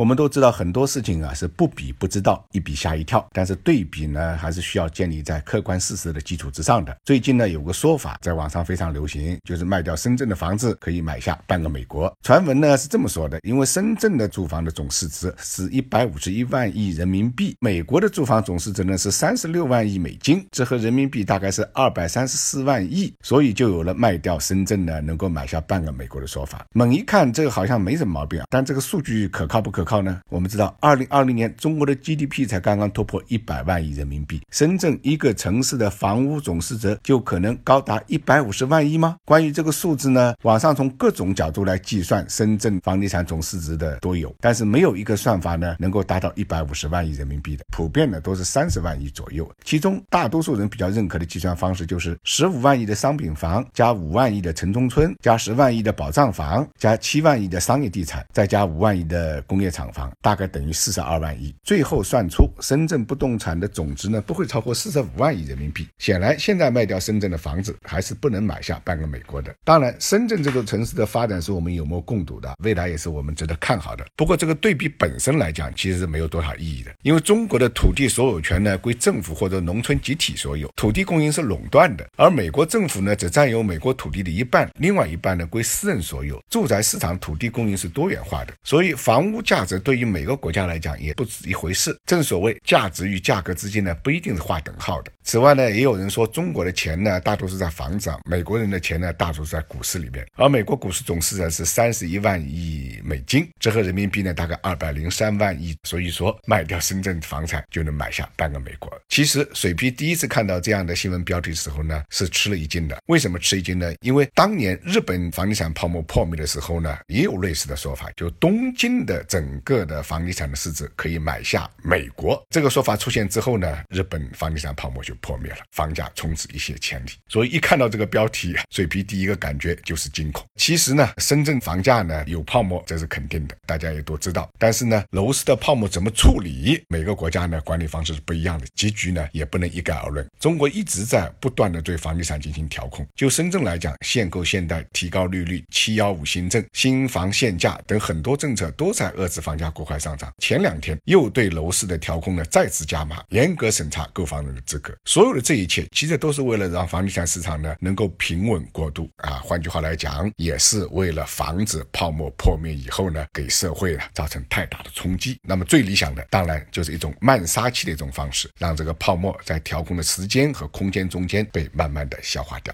我们都知道很多事情啊是不比不知道，一比吓一跳。但是对比呢，还是需要建立在客观事实的基础之上的。最近呢，有个说法在网上非常流行，就是卖掉深圳的房子可以买下半个美国。传闻呢是这么说的：因为深圳的住房的总市值是一百五十一万亿人民币，美国的住房总市值呢是三十六万亿美金，折合人民币大概是二百三十四万亿，所以就有了卖掉深圳呢能够买下半个美国的说法。猛一看，这个好像没什么毛病啊，但这个数据可靠不可？可靠呢？我们知道，二零二零年中国的 GDP 才刚刚突破一百万亿人民币，深圳一个城市的房屋总市值就可能高达一百五十万亿吗？关于这个数字呢，网上从各种角度来计算深圳房地产总市值的都有，但是没有一个算法呢能够达到一百五十万亿人民币的，普遍呢都是三十万亿左右。其中大多数人比较认可的计算方式就是十五万亿的商品房加五万亿的城中村加十万亿的保障房加七万亿的商业地产再加五万亿的工业产。厂房大概等于四十二万亿，最后算出深圳不动产的总值呢，不会超过四十五万亿人民币。显然，现在卖掉深圳的房子，还是不能买下半个美国的。当然，深圳这座城市的发展是我们有目共睹的，未来也是我们值得看好的。不过，这个对比本身来讲，其实是没有多少意义的，因为中国的土地所有权呢归政府或者农村集体所有，土地供应是垄断的，而美国政府呢只占有美国土地的一半，另外一半呢归私人所有。住宅市场土地供应是多元化的，所以房屋价。价值对于每个国家来讲也不止一回事。正所谓价值与价格之间呢，不一定是划等号的。此外呢，也有人说中国的钱呢，大多是在房子上；美国人的钱呢，大多是在股市里面。而美国股市总市值是三十一万亿美金，折合人民币呢，大概二百零三万亿。所以说，卖掉深圳房产就能买下半个美国。其实，水皮第一次看到这样的新闻标题的时候呢，是吃了一惊的。为什么吃一惊呢？因为当年日本房地产泡沫破灭的时候呢，也有类似的说法，就东京的。整个的房地产的市值可以买下美国，这个说法出现之后呢，日本房地产泡沫就破灭了，房价从此一泻千里。所以一看到这个标题，水皮第一个感觉就是惊恐。其实呢，深圳房价呢有泡沫，这是肯定的，大家也都知道。但是呢，楼市的泡沫怎么处理，每个国家呢管理方式是不一样的，结局呢也不能一概而论。中国一直在不断的对房地产进行调控。就深圳来讲，限购限贷、提高利率、七幺五新政、新房限价等很多政策都在遏制。房价过快上涨，前两天又对楼市的调控呢再次加码，严格审查购房人的资格。所有的这一切，其实都是为了让房地产市场呢能够平稳过渡啊。换句话来讲，也是为了防止泡沫破灭以后呢，给社会啊造成太大的冲击。那么最理想的，当然就是一种慢杀期的一种方式，让这个泡沫在调控的时间和空间中间被慢慢的消化掉。